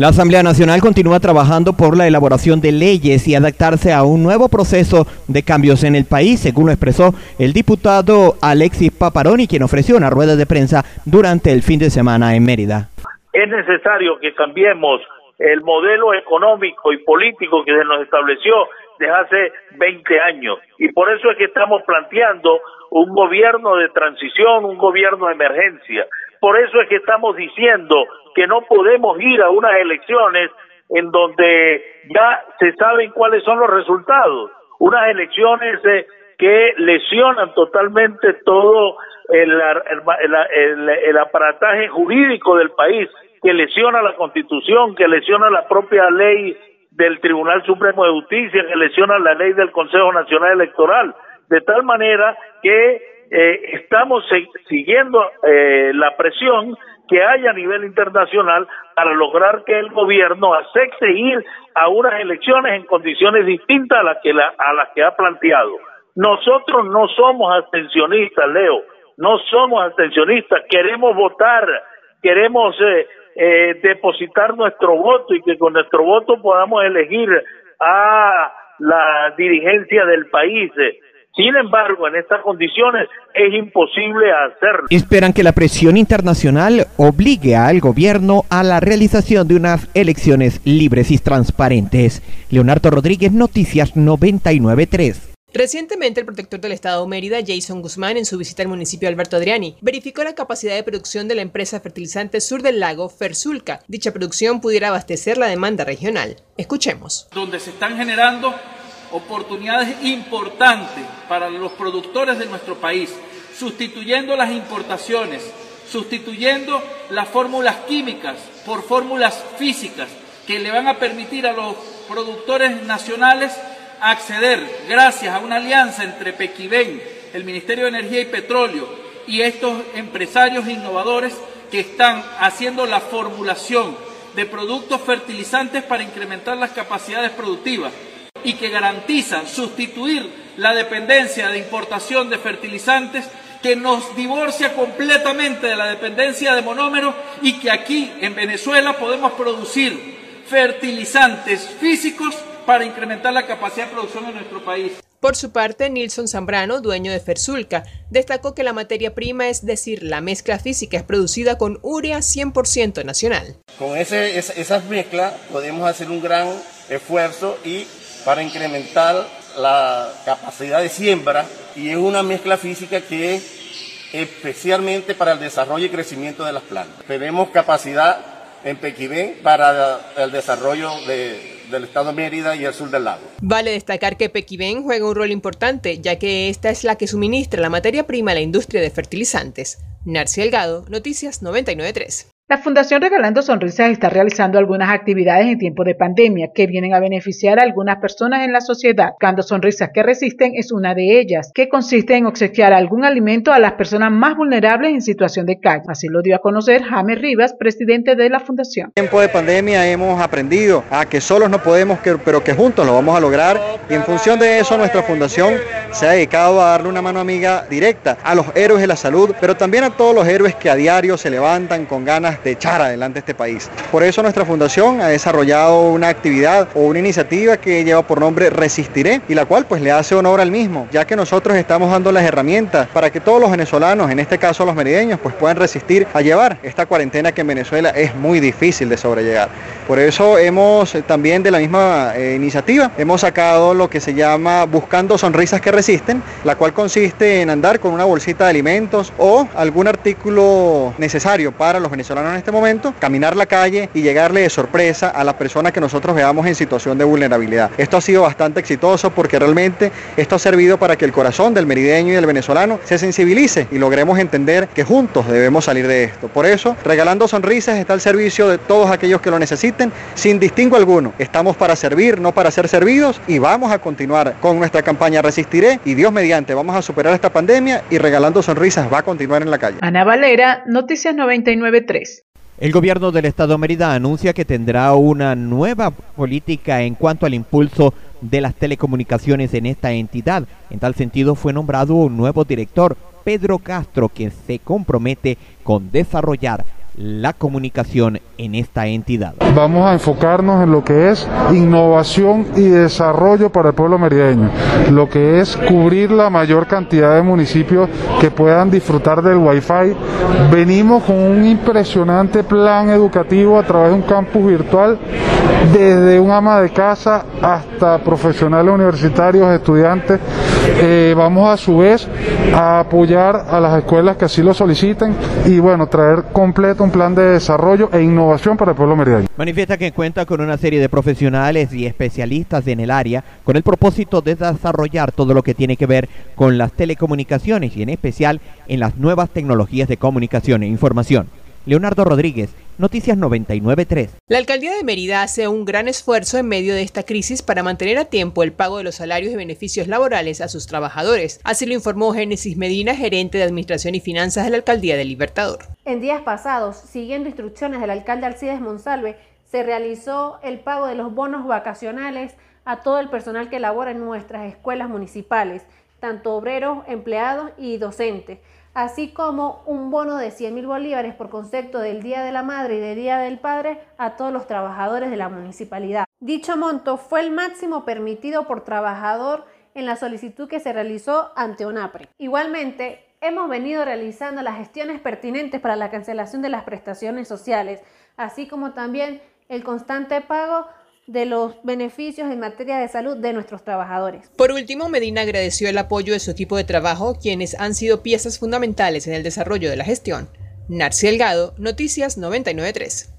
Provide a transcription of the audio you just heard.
La Asamblea Nacional continúa trabajando por la elaboración de leyes y adaptarse a un nuevo proceso de cambios en el país, según lo expresó el diputado Alexis Paparoni, quien ofreció una rueda de prensa durante el fin de semana en Mérida. Es necesario que cambiemos el modelo económico y político que se nos estableció desde hace 20 años. Y por eso es que estamos planteando un gobierno de transición, un gobierno de emergencia. Por eso es que estamos diciendo que no podemos ir a unas elecciones en donde ya se saben cuáles son los resultados. Unas elecciones eh, que lesionan totalmente todo el, el, el aparataje jurídico del país, que lesiona la constitución, que lesiona la propia ley del Tribunal Supremo de Justicia, que lesiona la ley del Consejo Nacional Electoral, de tal manera que eh, estamos siguiendo eh, la presión que hay a nivel internacional para lograr que el gobierno acepte ir a unas elecciones en condiciones distintas a las que, a las que ha planteado. Nosotros no somos abstencionistas, Leo, no somos abstencionistas, queremos votar, queremos eh, eh, depositar nuestro voto y que con nuestro voto podamos elegir a la dirigencia del país. Sin embargo, en estas condiciones es imposible hacerlo. Esperan que la presión internacional obligue al gobierno a la realización de unas elecciones libres y transparentes. Leonardo Rodríguez, Noticias 993. Recientemente, el protector del Estado Mérida, Jason Guzmán, en su visita al municipio de Alberto Adriani, verificó la capacidad de producción de la empresa fertilizante Sur del Lago, Fersulca. Dicha producción pudiera abastecer la demanda regional. Escuchemos. Donde se están generando oportunidades importantes para los productores de nuestro país, sustituyendo las importaciones, sustituyendo las fórmulas químicas por fórmulas físicas que le van a permitir a los productores nacionales acceder, gracias a una alianza entre Pequibén, el Ministerio de Energía y Petróleo y estos empresarios innovadores que están haciendo la formulación de productos fertilizantes para incrementar las capacidades productivas y que garantizan sustituir la dependencia de importación de fertilizantes que nos divorcia completamente de la dependencia de monómeros y que aquí en Venezuela podemos producir fertilizantes físicos para incrementar la capacidad de producción en nuestro país. Por su parte, Nilson Zambrano, dueño de Fersulca, destacó que la materia prima, es decir, la mezcla física, es producida con urea 100% nacional. Con ese, esas mezclas podemos hacer un gran esfuerzo y para incrementar la capacidad de siembra y es una mezcla física que es especialmente para el desarrollo y crecimiento de las plantas. Tenemos capacidad en Pequibén para el desarrollo del estado de Mérida y el sur del lago. Vale destacar que Pequibén juega un rol importante, ya que esta es la que suministra la materia prima a la industria de fertilizantes. Narci Delgado, Noticias 993. La Fundación Regalando Sonrisas está realizando algunas actividades en tiempo de pandemia que vienen a beneficiar a algunas personas en la sociedad. Buscando Sonrisas que Resisten es una de ellas, que consiste en obsequiar algún alimento a las personas más vulnerables en situación de calle. Así lo dio a conocer James Rivas, presidente de la Fundación. En tiempo de pandemia hemos aprendido a que solos no podemos, pero que juntos lo vamos a lograr. Y en función de eso, nuestra fundación se ha dedicado a darle una mano amiga directa a los héroes de la salud, pero también a todos los héroes que a diario se levantan con ganas de echar adelante este país. Por eso nuestra fundación ha desarrollado una actividad o una iniciativa que lleva por nombre Resistiré y la cual pues le hace honor al mismo, ya que nosotros estamos dando las herramientas para que todos los venezolanos, en este caso los merideños, pues puedan resistir a llevar esta cuarentena que en Venezuela es muy difícil de sobrellegar. Por eso hemos eh, también de la misma eh, iniciativa, hemos sacado lo que se llama Buscando Sonrisas que Resisten, la cual consiste en andar con una bolsita de alimentos o algún artículo necesario para los venezolanos en este momento, caminar la calle y llegarle de sorpresa a la persona que nosotros veamos en situación de vulnerabilidad. Esto ha sido bastante exitoso porque realmente esto ha servido para que el corazón del merideño y del venezolano se sensibilice y logremos entender que juntos debemos salir de esto. Por eso, regalando sonrisas está al servicio de todos aquellos que lo necesiten, sin distingo alguno. Estamos para servir, no para ser servidos y vamos a continuar con nuestra campaña Resistiré y Dios mediante vamos a superar esta pandemia y regalando sonrisas va a continuar en la calle. Ana Valera, Noticias 993. El gobierno del estado Mérida anuncia que tendrá una nueva política en cuanto al impulso de las telecomunicaciones en esta entidad. En tal sentido fue nombrado un nuevo director, Pedro Castro, quien se compromete con desarrollar la comunicación en esta entidad. Vamos a enfocarnos en lo que es innovación y desarrollo para el pueblo merideño, lo que es cubrir la mayor cantidad de municipios que puedan disfrutar del Wi-Fi. Venimos con un impresionante plan educativo a través de un campus virtual, desde un ama de casa hasta profesionales universitarios, estudiantes. Eh, vamos a su vez a apoyar a las escuelas que así lo soliciten y bueno, traer completo un plan de desarrollo e innovación para el pueblo merideño. Manifiesta que cuenta con una serie de profesionales y especialistas en el área con el propósito de desarrollar todo lo que tiene que ver con las telecomunicaciones y en especial en las nuevas tecnologías de comunicación e información. Leonardo Rodríguez, Noticias 993. La alcaldía de Mérida hace un gran esfuerzo en medio de esta crisis para mantener a tiempo el pago de los salarios y beneficios laborales a sus trabajadores. Así lo informó Génesis Medina, gerente de Administración y Finanzas de la alcaldía de Libertador. En días pasados, siguiendo instrucciones del alcalde Alcides Monsalve, se realizó el pago de los bonos vacacionales a todo el personal que labora en nuestras escuelas municipales, tanto obreros, empleados y docentes así como un bono de 100 mil bolívares por concepto del Día de la Madre y del Día del Padre a todos los trabajadores de la municipalidad. Dicho monto fue el máximo permitido por trabajador en la solicitud que se realizó ante ONAPRE. Igualmente, hemos venido realizando las gestiones pertinentes para la cancelación de las prestaciones sociales, así como también el constante pago de los beneficios en materia de salud de nuestros trabajadores. Por último, Medina agradeció el apoyo de su equipo de trabajo, quienes han sido piezas fundamentales en el desarrollo de la gestión. Narci Delgado, Noticias 993.